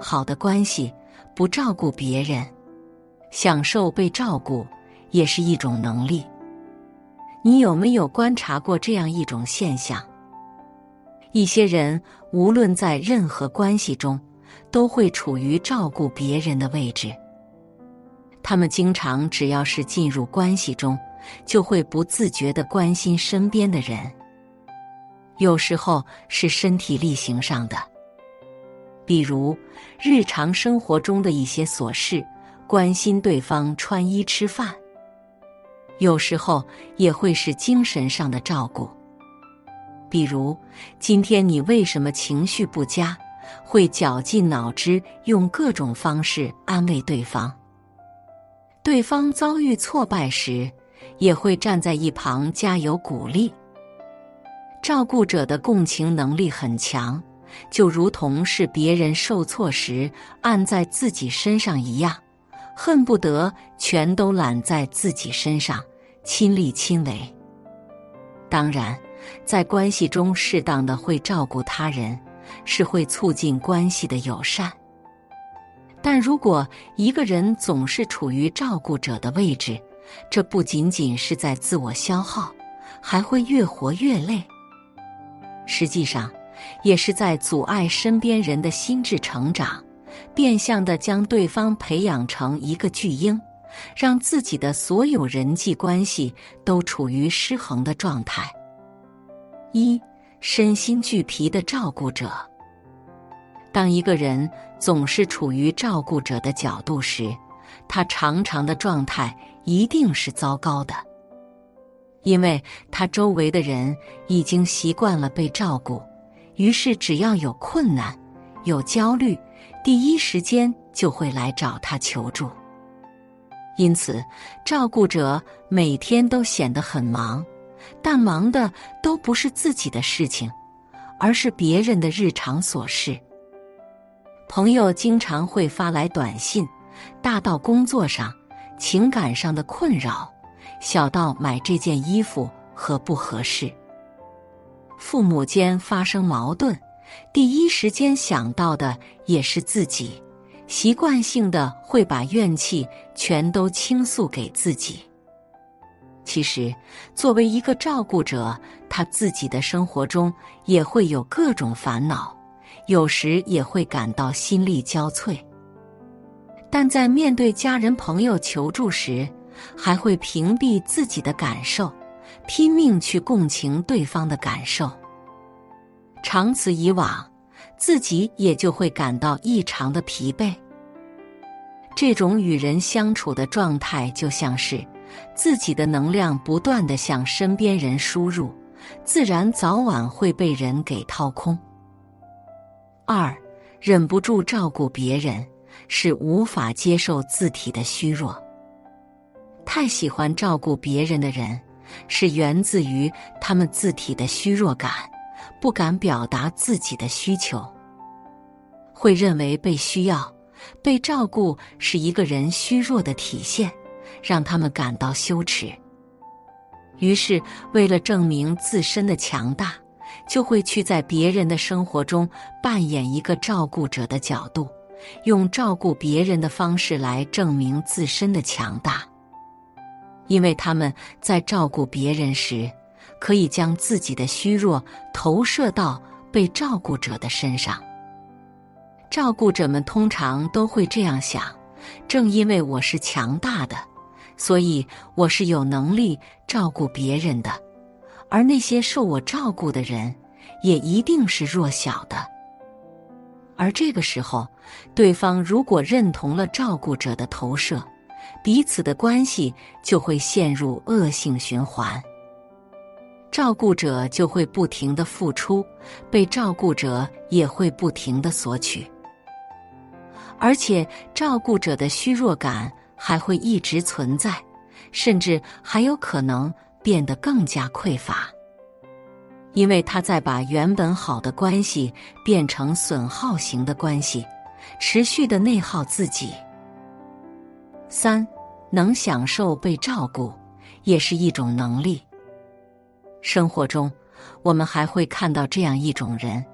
好的关系，不照顾别人，享受被照顾，也是一种能力。你有没有观察过这样一种现象？一些人无论在任何关系中，都会处于照顾别人的位置。他们经常只要是进入关系中，就会不自觉的关心身边的人。有时候是身体力行上的，比如日常生活中的一些琐事，关心对方穿衣吃饭；有时候也会是精神上的照顾，比如今天你为什么情绪不佳，会绞尽脑汁用各种方式安慰对方；对方遭遇挫败时，也会站在一旁加油鼓励。照顾者的共情能力很强，就如同是别人受挫时按在自己身上一样，恨不得全都揽在自己身上，亲力亲为。当然，在关系中适当的会照顾他人，是会促进关系的友善。但如果一个人总是处于照顾者的位置，这不仅仅是在自我消耗，还会越活越累。实际上，也是在阻碍身边人的心智成长，变相的将对方培养成一个巨婴，让自己的所有人际关系都处于失衡的状态。一身心俱疲的照顾者，当一个人总是处于照顾者的角度时，他常常的状态一定是糟糕的。因为他周围的人已经习惯了被照顾，于是只要有困难、有焦虑，第一时间就会来找他求助。因此，照顾者每天都显得很忙，但忙的都不是自己的事情，而是别人的日常琐事。朋友经常会发来短信，大到工作上、情感上的困扰。小到买这件衣服合不合适，父母间发生矛盾，第一时间想到的也是自己，习惯性的会把怨气全都倾诉给自己。其实，作为一个照顾者，他自己的生活中也会有各种烦恼，有时也会感到心力交瘁。但在面对家人朋友求助时，还会屏蔽自己的感受，拼命去共情对方的感受。长此以往，自己也就会感到异常的疲惫。这种与人相处的状态，就像是自己的能量不断的向身边人输入，自然早晚会被人给掏空。二，忍不住照顾别人，是无法接受自体的虚弱。太喜欢照顾别人的人，是源自于他们自体的虚弱感，不敢表达自己的需求，会认为被需要、被照顾是一个人虚弱的体现，让他们感到羞耻。于是，为了证明自身的强大，就会去在别人的生活中扮演一个照顾者的角度，用照顾别人的方式来证明自身的强大。因为他们在照顾别人时，可以将自己的虚弱投射到被照顾者的身上。照顾者们通常都会这样想：正因为我是强大的，所以我是有能力照顾别人的，而那些受我照顾的人，也一定是弱小的。而这个时候，对方如果认同了照顾者的投射，彼此的关系就会陷入恶性循环，照顾者就会不停的付出，被照顾者也会不停的索取，而且照顾者的虚弱感还会一直存在，甚至还有可能变得更加匮乏，因为他在把原本好的关系变成损耗型的关系，持续的内耗自己。三，能享受被照顾，也是一种能力。生活中，我们还会看到这样一种人，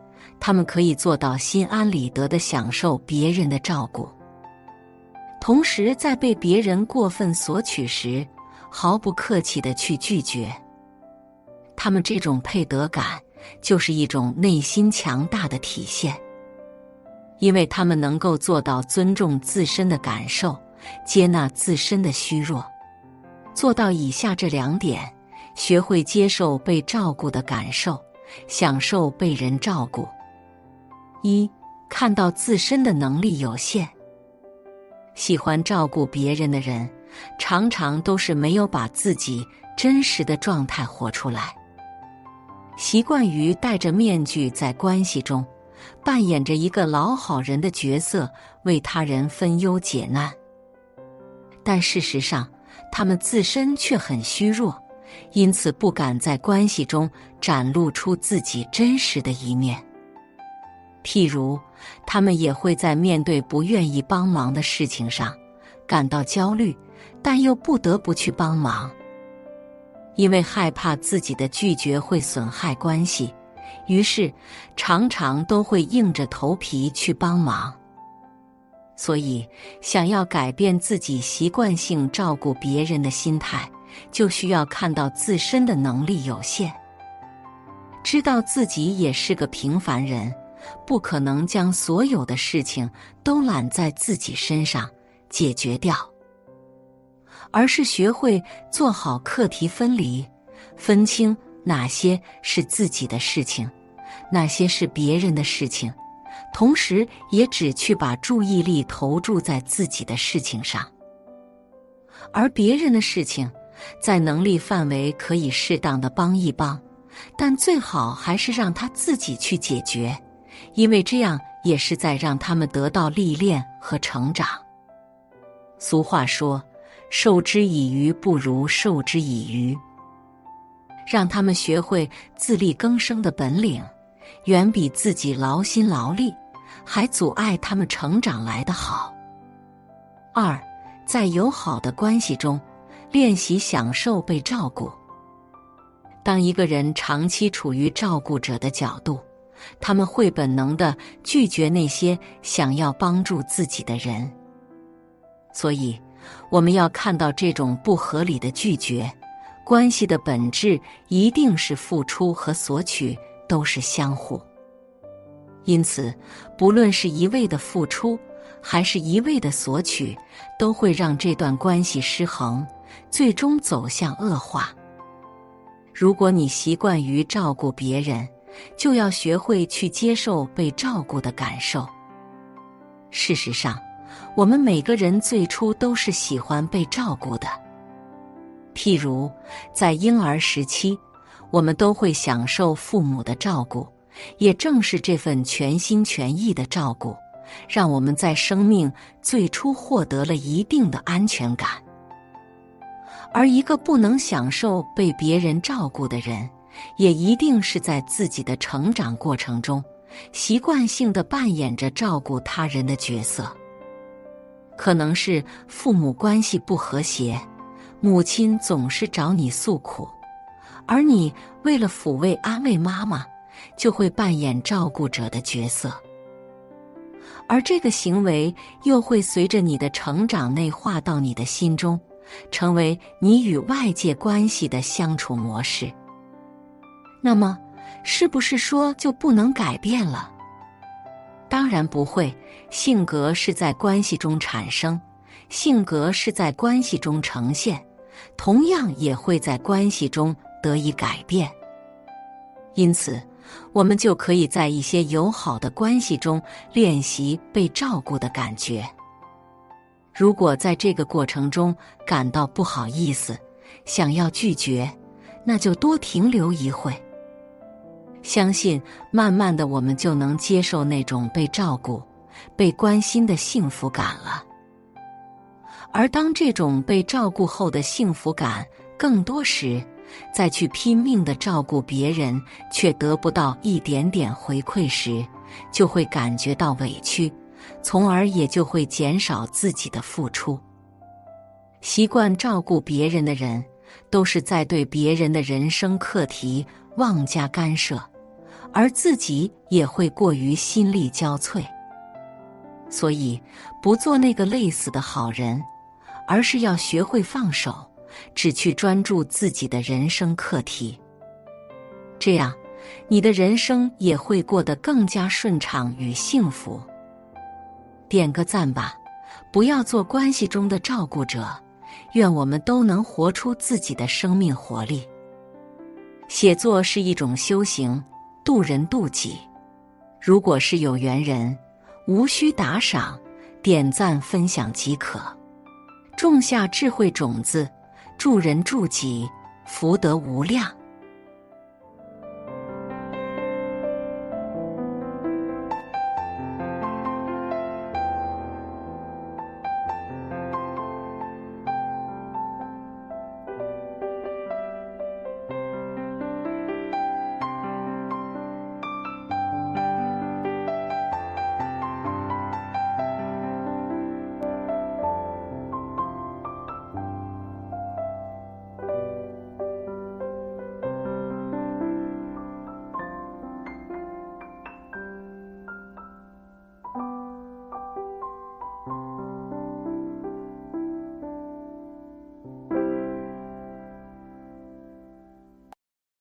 他们可以做到心安理得的享受别人的照顾，同时在被别人过分索取时，毫不客气的去拒绝。他们这种配得感，就是一种内心强大的体现，因为他们能够做到尊重自身的感受，接纳自身的虚弱，做到以下这两点：学会接受被照顾的感受，享受被人照顾。一看到自身的能力有限，喜欢照顾别人的人，常常都是没有把自己真实的状态活出来，习惯于戴着面具在关系中扮演着一个老好人的角色，为他人分忧解难。但事实上，他们自身却很虚弱，因此不敢在关系中展露出自己真实的一面。譬如，他们也会在面对不愿意帮忙的事情上感到焦虑，但又不得不去帮忙，因为害怕自己的拒绝会损害关系，于是常常都会硬着头皮去帮忙。所以，想要改变自己习惯性照顾别人的心态，就需要看到自身的能力有限，知道自己也是个平凡人。不可能将所有的事情都揽在自己身上解决掉，而是学会做好课题分离，分清哪些是自己的事情，哪些是别人的事情，同时也只去把注意力投注在自己的事情上，而别人的事情，在能力范围可以适当的帮一帮，但最好还是让他自己去解决。因为这样也是在让他们得到历练和成长。俗话说：“授之以鱼，不如授之以渔。”让他们学会自力更生的本领，远比自己劳心劳力还阻碍他们成长来的好。二，在友好的关系中，练习享受被照顾。当一个人长期处于照顾者的角度，他们会本能的拒绝那些想要帮助自己的人，所以我们要看到这种不合理的拒绝。关系的本质一定是付出和索取都是相互，因此，不论是一味的付出，还是一味的索取，都会让这段关系失衡，最终走向恶化。如果你习惯于照顾别人，就要学会去接受被照顾的感受。事实上，我们每个人最初都是喜欢被照顾的。譬如，在婴儿时期，我们都会享受父母的照顾，也正是这份全心全意的照顾，让我们在生命最初获得了一定的安全感。而一个不能享受被别人照顾的人，也一定是在自己的成长过程中，习惯性的扮演着照顾他人的角色。可能是父母关系不和谐，母亲总是找你诉苦，而你为了抚慰安慰妈妈，就会扮演照顾者的角色。而这个行为又会随着你的成长内化到你的心中，成为你与外界关系的相处模式。那么，是不是说就不能改变了？当然不会。性格是在关系中产生，性格是在关系中呈现，同样也会在关系中得以改变。因此，我们就可以在一些友好的关系中练习被照顾的感觉。如果在这个过程中感到不好意思，想要拒绝，那就多停留一会。相信，慢慢的，我们就能接受那种被照顾、被关心的幸福感了。而当这种被照顾后的幸福感更多时，再去拼命的照顾别人，却得不到一点点回馈时，就会感觉到委屈，从而也就会减少自己的付出。习惯照顾别人的人，都是在对别人的人生课题妄加干涉。而自己也会过于心力交瘁。所以，不做那个累死的好人，而是要学会放手，只去专注自己的人生课题。这样，你的人生也会过得更加顺畅与幸福。点个赞吧，不要做关系中的照顾者。愿我们都能活出自己的生命活力。写作是一种修行，渡人渡己。如果是有缘人，无需打赏，点赞分享即可。种下智慧种子，助人助己，福德无量。